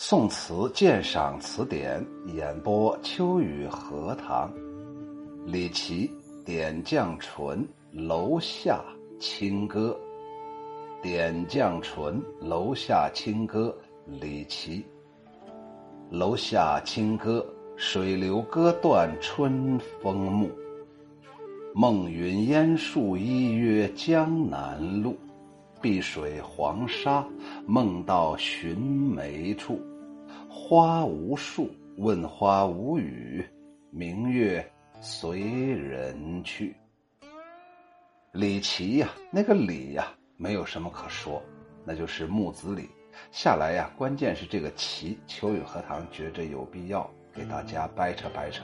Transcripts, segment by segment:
宋词鉴赏词典演播秋雨荷塘，李琦点绛唇楼下清歌，点绛唇楼下清歌，李琦。楼下清歌，水流歌断春风暮。梦云烟树依约江南路。碧水黄沙，梦到寻梅处。花无数，问花无语。明月随人去。李琦呀，那个李呀，没有什么可说，那就是木子李。下来呀，关键是这个琦，秋雨荷塘觉着有必要给大家掰扯掰扯。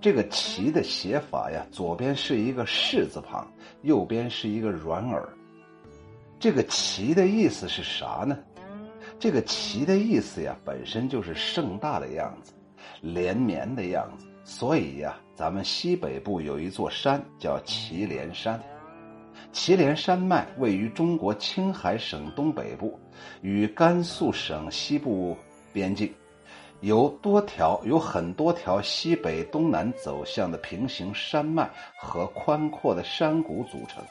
这个琦的写法呀，左边是一个士字旁，右边是一个软耳。这个“齐”的意思是啥呢？这个“齐”的意思呀，本身就是盛大的样子，连绵的样子。所以呀，咱们西北部有一座山叫祁连山。祁连山脉位于中国青海省东北部，与甘肃省西部边境，由多条、有很多条西北东南走向的平行山脉和宽阔的山谷组成。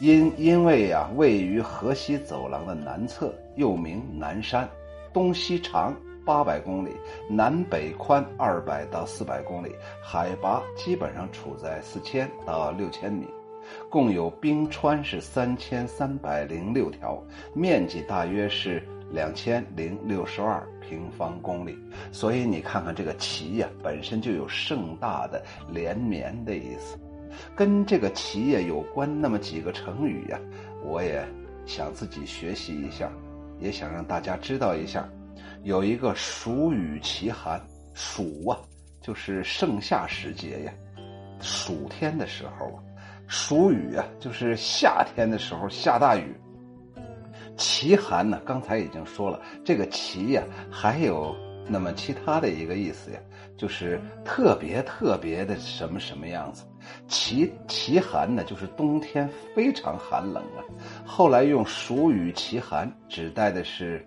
因因为呀，位于河西走廊的南侧，又名南山，东西长八百公里，南北宽二百到四百公里，海拔基本上处在四千到六千米，共有冰川是三千三百零六条，面积大约是两千零六十二平方公里。所以你看看这个“旗呀，本身就有盛大的、连绵的意思。跟这个企业有关那么几个成语呀，我也想自己学习一下，也想让大家知道一下。有一个暑雨其寒，暑啊，就是盛夏时节呀，暑天的时候啊，暑雨啊，就是夏天的时候下大雨。其寒呢，刚才已经说了，这个其呀，还有那么其他的一个意思呀。就是特别特别的什么什么样子，其其寒呢，就是冬天非常寒冷啊。后来用暑雨其寒，指代的是，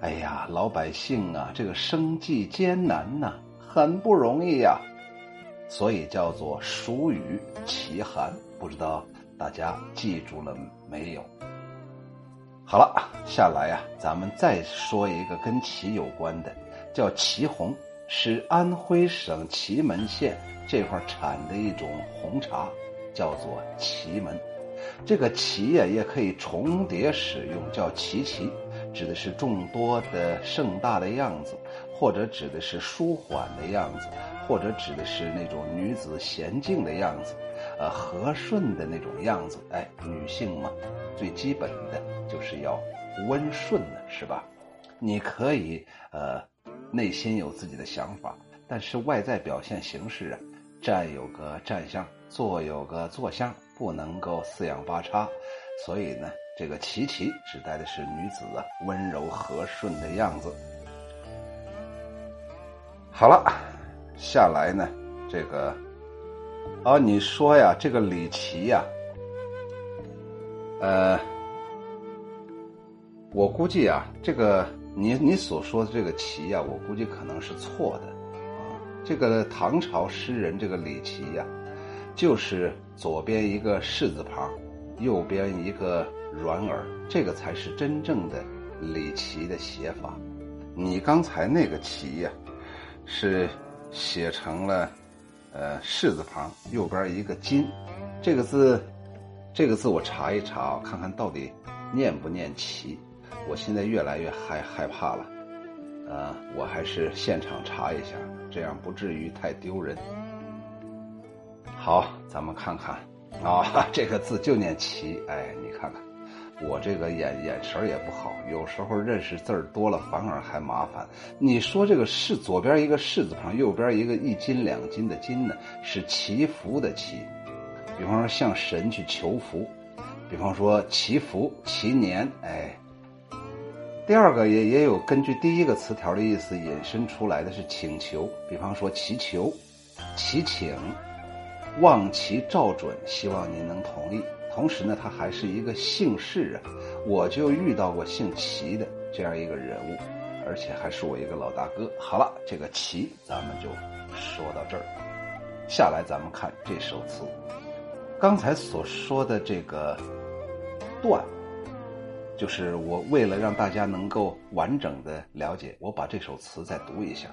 哎呀，老百姓啊，这个生计艰难呐，很不容易呀，所以叫做暑雨其寒。不知道大家记住了没有？好了，下来呀，咱们再说一个跟旗有关的，叫祁红。是安徽省祁门县这块产的一种红茶，叫做祁门。这个“祁”呀，也可以重叠使用，叫“祁祁”，指的是众多的盛大的样子，或者指的是舒缓的样子，或者指的是那种女子娴静的样子，呃，和顺的那种样子。哎，女性嘛，最基本的就是要温顺的，是吧？你可以呃。内心有自己的想法，但是外在表现形式啊，站有个站相，坐有个坐相，不能够四仰八叉。所以呢，这个“齐齐”指代的是女子啊温柔和顺的样子。好了，下来呢，这个啊，你说呀，这个李琦呀，呃，我估计啊，这个。你你所说的这个“齐”呀，我估计可能是错的，啊，这个唐朝诗人这个李琦呀，就是左边一个士字旁，右边一个软耳，这个才是真正的李琦的写法。你刚才那个“齐”呀，是写成了呃士字旁，右边一个金，这个字，这个字我查一查，看看到底念不念“齐”。我现在越来越害害怕了，呃，我还是现场查一下，这样不至于太丢人。好，咱们看看啊，这个字就念“齐”。哎，你看看，我这个眼眼神也不好，有时候认识字儿多了反而还麻烦。你说这个“是”左边一个“士”字旁，右边一个一斤两斤的“斤”呢，是祈福的“祈”。比方说向神去求福，比方说祈福、祈年，哎。第二个也也有根据第一个词条的意思引申出来的是请求，比方说祈求、祈请、望其照准，希望您能同意。同时呢，他还是一个姓氏啊，我就遇到过姓齐的这样一个人物，而且还是我一个老大哥。好了，这个齐咱们就说到这儿。下来咱们看这首词，刚才所说的这个段，就是我为了让大家能够完整的了解，我把这首词再读一下，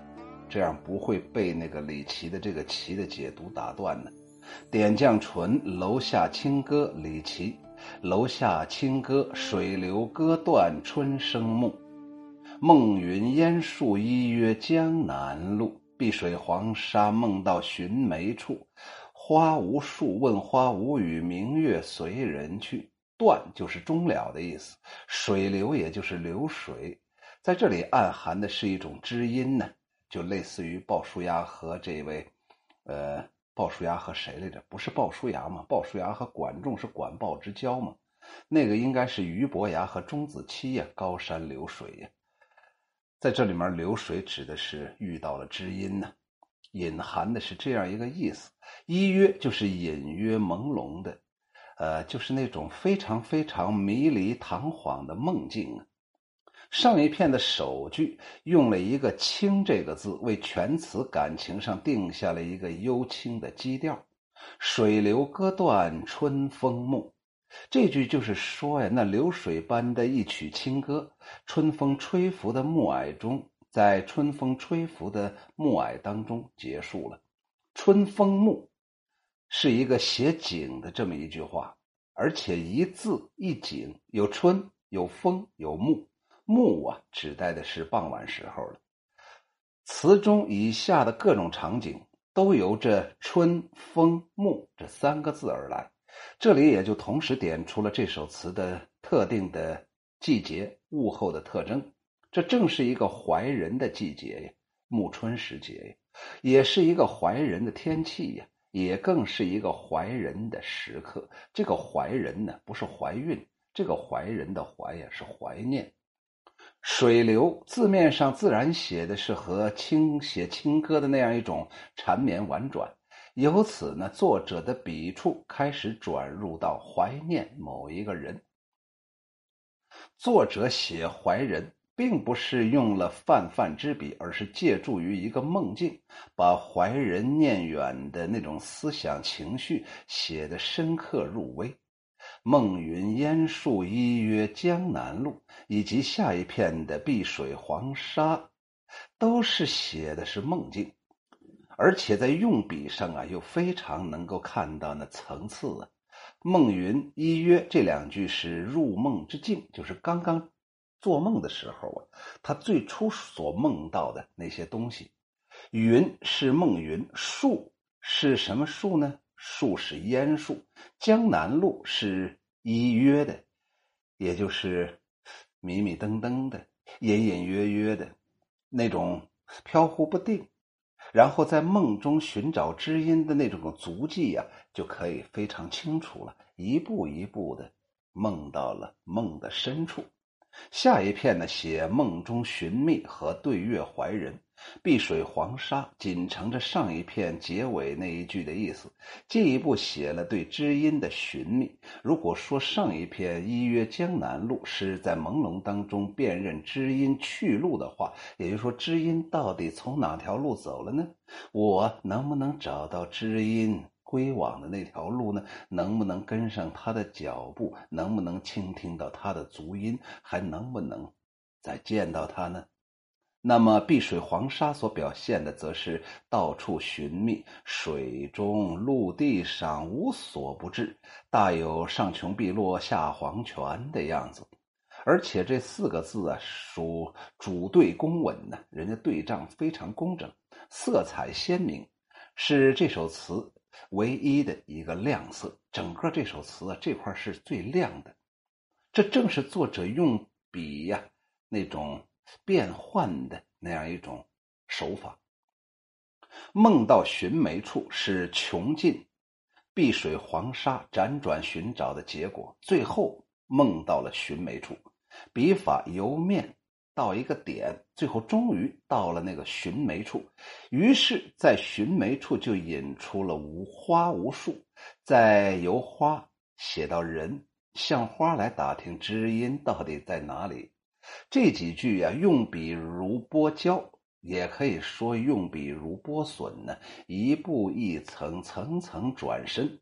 这样不会被那个李琦的这个琦的解读打断呢。点绛唇，楼下清歌，李琦。楼下清歌，水流歌断春生暮。梦云烟树依约江南路，碧水黄沙梦到寻梅处。花无数，问花无语，明月随人去。断就是终了的意思，水流也就是流水，在这里暗含的是一种知音呢，就类似于鲍叔牙和这位，呃，鲍叔牙和谁来着？不是鲍叔牙吗？鲍叔牙和管仲是管鲍之交吗？那个应该是俞伯牙和钟子期呀，高山流水呀。在这里面，流水指的是遇到了知音呢，隐含的是这样一个意思：依约就是隐约朦胧的，呃，就是那种非常非常迷离堂皇的梦境啊。上一片的首句用了一个“清”这个字，为全词感情上定下了一个幽清的基调。水流歌断春风暮。这句就是说呀，那流水般的一曲清歌，春风吹拂的暮霭中，在春风吹拂的暮霭当中结束了。春风暮是一个写景的这么一句话，而且一字一景，有春，有风，有暮。暮啊，指代的是傍晚时候了。词中以下的各种场景，都由这春风暮这三个字而来。这里也就同时点出了这首词的特定的季节物候的特征。这正是一个怀人的季节呀，暮春时节呀，也是一个怀人的天气呀，也更是一个怀人的时刻。这个怀人呢，不是怀孕，这个怀人的怀呀，是怀念。水流字面上自然写的是和清写清歌的那样一种缠绵婉转。由此呢，作者的笔触开始转入到怀念某一个人。作者写怀人，并不是用了泛泛之笔，而是借助于一个梦境，把怀人念远的那种思想情绪写得深刻入微。梦云烟树依约江南路，以及下一片的碧水黄沙，都是写的是梦境。而且在用笔上啊，又非常能够看到那层次啊。梦云依约这两句是入梦之境，就是刚刚做梦的时候啊，他最初所梦到的那些东西。云是梦云，树是什么树呢？树是烟树。江南路是依约的，也就是迷迷瞪瞪的、隐隐约约的那种飘忽不定。然后在梦中寻找知音的那种足迹呀，就可以非常清楚了，一步一步的梦到了梦的深处。下一片呢，写梦中寻觅和对月怀人。碧水黄沙紧承着上一片结尾那一句的意思，进一步写了对知音的寻觅。如果说上一片依约江南路是在朦胧当中辨认知音去路的话，也就是说知音到底从哪条路走了呢？我能不能找到知音归往的那条路呢？能不能跟上他的脚步？能不能倾听到他的足音？还能不能再见到他呢？那么，碧水黄沙所表现的，则是到处寻觅，水中、陆地上无所不至，大有上穷碧落下黄泉的样子。而且这四个字啊，属主对公稳呢，人家对仗非常工整，色彩鲜明，是这首词唯一的一个亮色。整个这首词啊，这块是最亮的，这正是作者用笔呀那种。变换的那样一种手法。梦到寻梅处是穷尽碧水黄沙辗转寻找的结果，最后梦到了寻梅处。笔法由面到一个点，最后终于到了那个寻梅处。于是，在寻梅处就引出了无花无树，再由花写到人，向花来打听知音到底在哪里。这几句呀，用笔如波胶，也可以说用笔如波笋呢，一步一层，层层转身，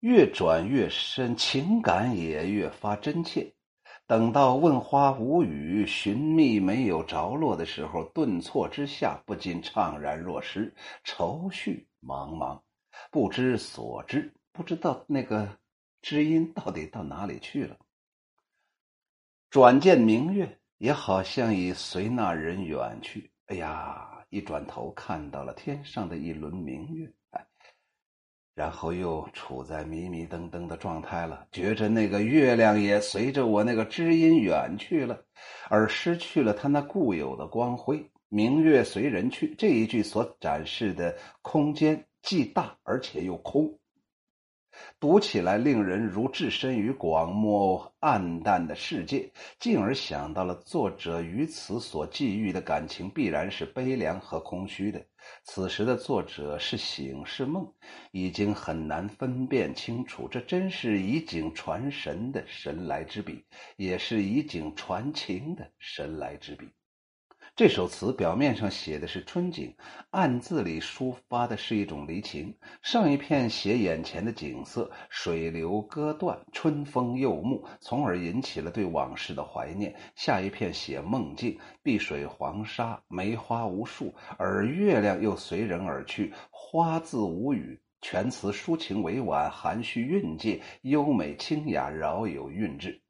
越转越深，情感也越发真切。等到问花无语，寻觅没有着落的时候，顿挫之下，不禁怅然若失，愁绪茫茫，不知所知，不知道那个知音到底到哪里去了。转见明月，也好像已随那人远去。哎呀，一转头看到了天上的一轮明月。然后又处在迷迷瞪瞪的状态了，觉着那个月亮也随着我那个知音远去了，而失去了它那固有的光辉。明月随人去这一句所展示的空间既大而且又空。读起来令人如置身于广漠暗淡的世界，进而想到了作者于此所寄予的感情必然是悲凉和空虚的。此时的作者是醒是梦，已经很难分辨清楚。这真是以景传神的神来之笔，也是以景传情的神来之笔。这首词表面上写的是春景，暗字里抒发的是一种离情。上一片写眼前的景色，水流歌断，春风又暮，从而引起了对往事的怀念；下一片写梦境，碧水黄沙，梅花无数，而月亮又随人而去，花字无语。全词抒情委婉，含蓄蕴藉，优美清雅，饶有韵致。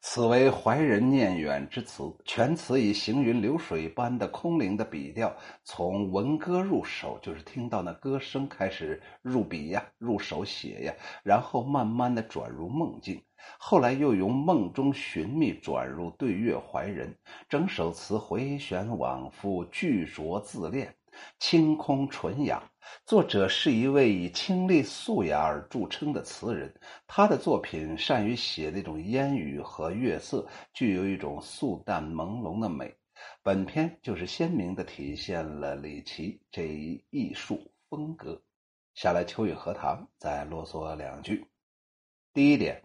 此为怀人念远之词，全词以行云流水般的空灵的笔调，从闻歌入手，就是听到那歌声开始入笔呀，入手写呀，然后慢慢的转入梦境，后来又由梦中寻觅转入对月怀人，整首词回旋往复，句拙自恋。清空纯雅，作者是一位以清丽素雅而著称的词人。他的作品善于写那种烟雨和月色，具有一种素淡朦胧的美。本篇就是鲜明地体现了李琦这一艺术风格。下来，秋雨荷塘再啰嗦两句。第一点，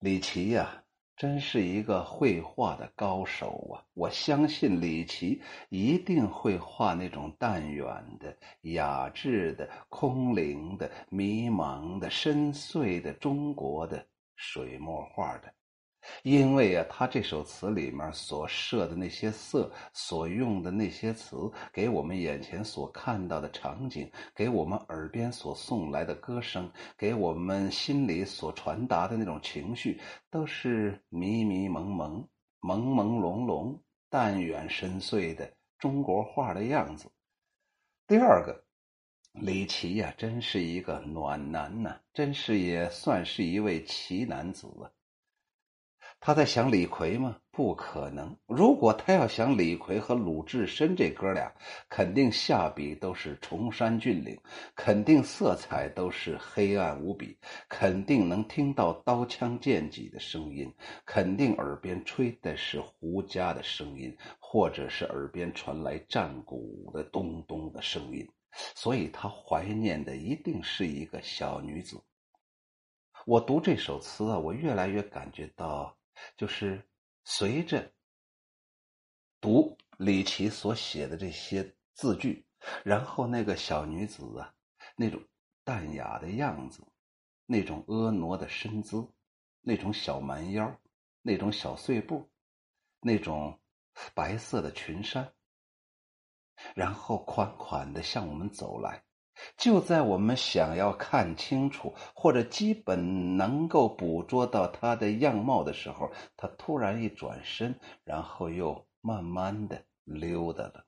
李琦呀。真是一个绘画的高手啊！我相信李琦一定会画那种淡远的、雅致的、空灵的、迷茫的、深邃的中国的水墨画的。因为啊，他这首词里面所设的那些色，所用的那些词，给我们眼前所看到的场景，给我们耳边所送来的歌声，给我们心里所传达的那种情绪，都是迷迷蒙蒙、朦朦胧胧、淡远深邃的中国画的样子。第二个，李琦呀，真是一个暖男呐，真是也算是一位奇男子啊。他在想李逵吗？不可能。如果他要想李逵和鲁智深这哥俩，肯定下笔都是崇山峻岭，肯定色彩都是黑暗无比，肯定能听到刀枪剑戟的声音，肯定耳边吹的是胡笳的声音，或者是耳边传来战鼓的咚咚的声音。所以他怀念的一定是一个小女子。我读这首词啊，我越来越感觉到。就是随着读李琦所写的这些字句，然后那个小女子啊，那种淡雅的样子，那种婀娜的身姿，那种小蛮腰，那种小碎步，那种白色的裙衫，然后款款的向我们走来。就在我们想要看清楚或者基本能够捕捉到他的样貌的时候，他突然一转身，然后又慢慢的溜达了，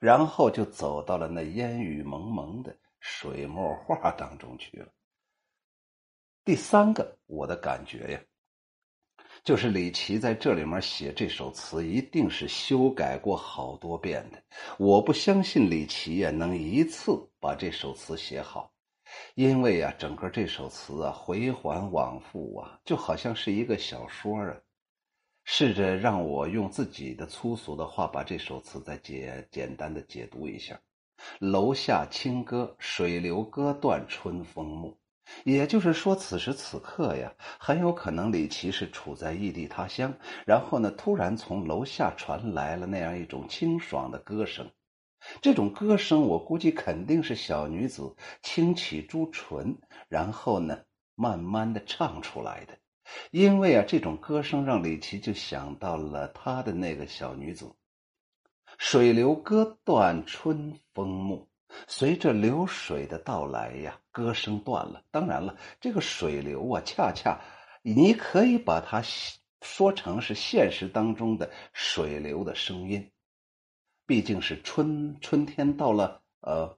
然后就走到了那烟雨蒙蒙的水墨画当中去了。第三个，我的感觉呀。就是李琦在这里面写这首词，一定是修改过好多遍的。我不相信李琦呀能一次把这首词写好，因为啊，整个这首词啊回环往复啊，就好像是一个小说啊。试着让我用自己的粗俗的话把这首词再解简单的解读一下：楼下清歌，水流歌断春风暮。也就是说，此时此刻呀，很有可能李琦是处在异地他乡，然后呢，突然从楼下传来了那样一种清爽的歌声。这种歌声，我估计肯定是小女子轻启朱唇，然后呢，慢慢的唱出来的。因为啊，这种歌声让李琦就想到了他的那个小女子。水流歌断春风暮，随着流水的到来呀，歌声断了。当然了，这个水流啊，恰恰你可以把它说成是现实当中的水流的声音。毕竟是春春天到了，呃，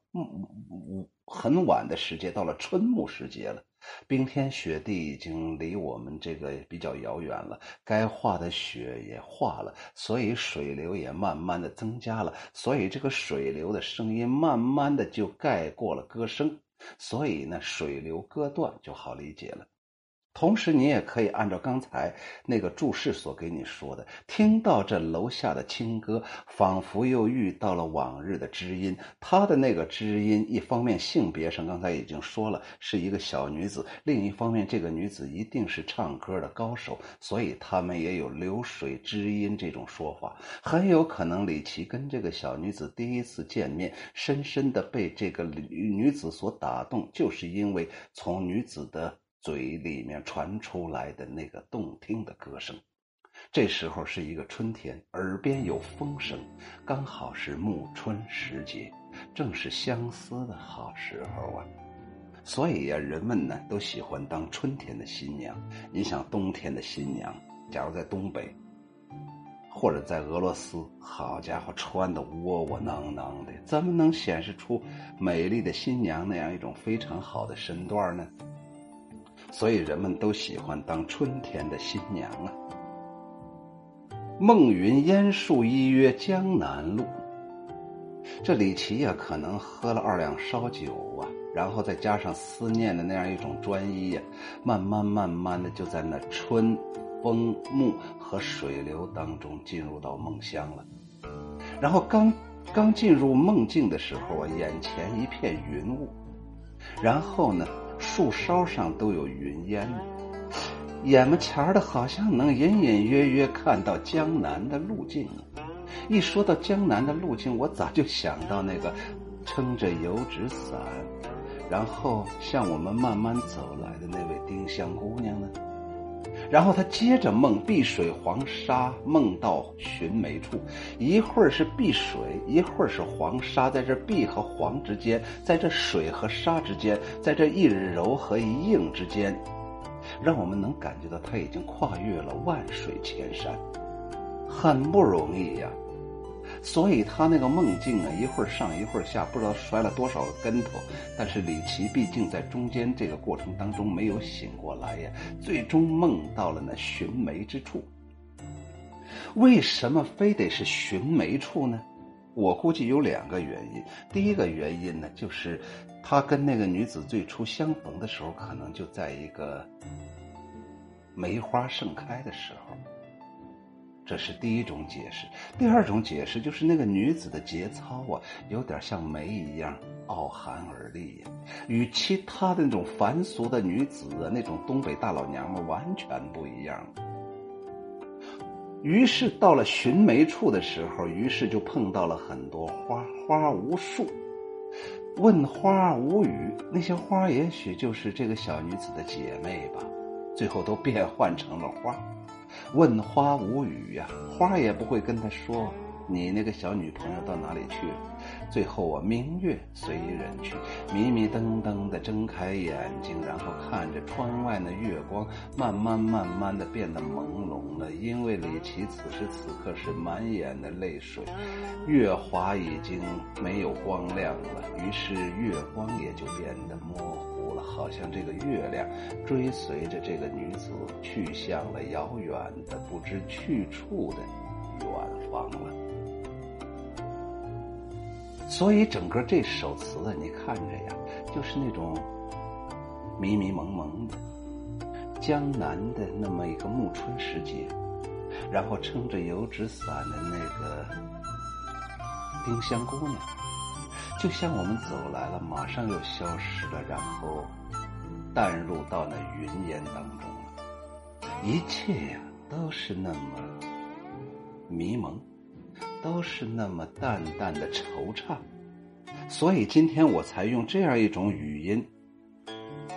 很晚的时节，到了春暮时节了，冰天雪地已经离我们这个比较遥远了，该化的雪也化了，所以水流也慢慢的增加了，所以这个水流的声音慢慢的就盖过了歌声，所以呢，水流割断就好理解了。同时，你也可以按照刚才那个注释所给你说的，听到这楼下的清歌，仿佛又遇到了往日的知音。他的那个知音，一方面性别上刚才已经说了是一个小女子，另一方面这个女子一定是唱歌的高手，所以他们也有流水知音这种说法。很有可能李琦跟这个小女子第一次见面，深深的被这个女子所打动，就是因为从女子的。嘴里面传出来的那个动听的歌声，这时候是一个春天，耳边有风声，刚好是暮春时节，正是相思的好时候啊。所以呀，人们呢都喜欢当春天的新娘。你想，冬天的新娘，假如在东北，或者在俄罗斯，好家伙，穿的窝窝囊囊的，怎么能显示出美丽的新娘那样一种非常好的身段呢？所以人们都喜欢当春天的新娘啊。梦云烟树依约江南路。这李琦呀，可能喝了二两烧酒啊，然后再加上思念的那样一种专一呀，慢慢慢慢的就在那春风木和水流当中进入到梦乡了。然后刚刚进入梦境的时候啊，眼前一片云雾，然后呢？树梢上都有云烟，眼巴前的好像能隐隐约约看到江南的路径。一说到江南的路径，我咋就想到那个撑着油纸伞，然后向我们慢慢走来的那位丁香姑娘呢？然后他接着梦碧水黄沙，梦到寻梅处。一会儿是碧水，一会儿是黄沙，在这碧和黄之间，在这水和沙之间，在这一柔和一硬之间，让我们能感觉到他已经跨越了万水千山，很不容易呀。所以他那个梦境啊，一会儿上一会儿下，不知道摔了多少个跟头。但是李琦毕竟在中间这个过程当中没有醒过来呀，最终梦到了那寻梅之处。为什么非得是寻梅处呢？我估计有两个原因。第一个原因呢，就是他跟那个女子最初相逢的时候，可能就在一个梅花盛开的时候。这是第一种解释，第二种解释就是那个女子的节操啊，有点像梅一样傲寒而立呀，与其他的那种凡俗的女子啊，那种东北大老娘们完全不一样。于是到了寻梅处的时候，于是就碰到了很多花，花无数，问花无语，那些花也许就是这个小女子的姐妹吧，最后都变换成了花。问花无语呀，花也不会跟他说你那个小女朋友到哪里去了。最后啊，明月随人去，迷迷瞪瞪的睁开眼睛，然后看着窗外的月光，慢慢慢慢的变得朦胧了。因为李琦此时此刻是满眼的泪水，月华已经没有光亮了，于是月光也就变得模糊，好像这个月亮追随着这个女子去向了遥远的不知去处的远方了。所以整个这首词啊，你看着呀，就是那种迷迷蒙蒙的江南的那么一个暮春时节，然后撑着油纸伞的那个丁香姑娘，就像我们走来了，马上又消失了，然后淡入到那云烟当中了。一切呀，都是那么迷蒙，都是那么淡淡的惆怅。所以今天我才用这样一种语音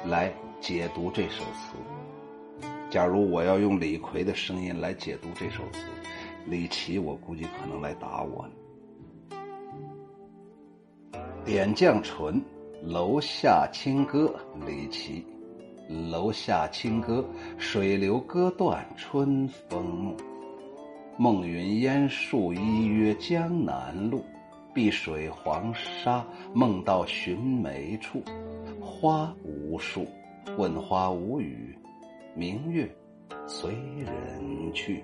来解读这首词。假如我要用李逵的声音来解读这首词，李琦我估计可能来打我。点绛唇，楼下清歌，李琦。楼下清歌，水流歌断春风暮。梦云烟树依约江南路，碧水黄沙梦到寻梅处。花无数，问花无语。明月随人去。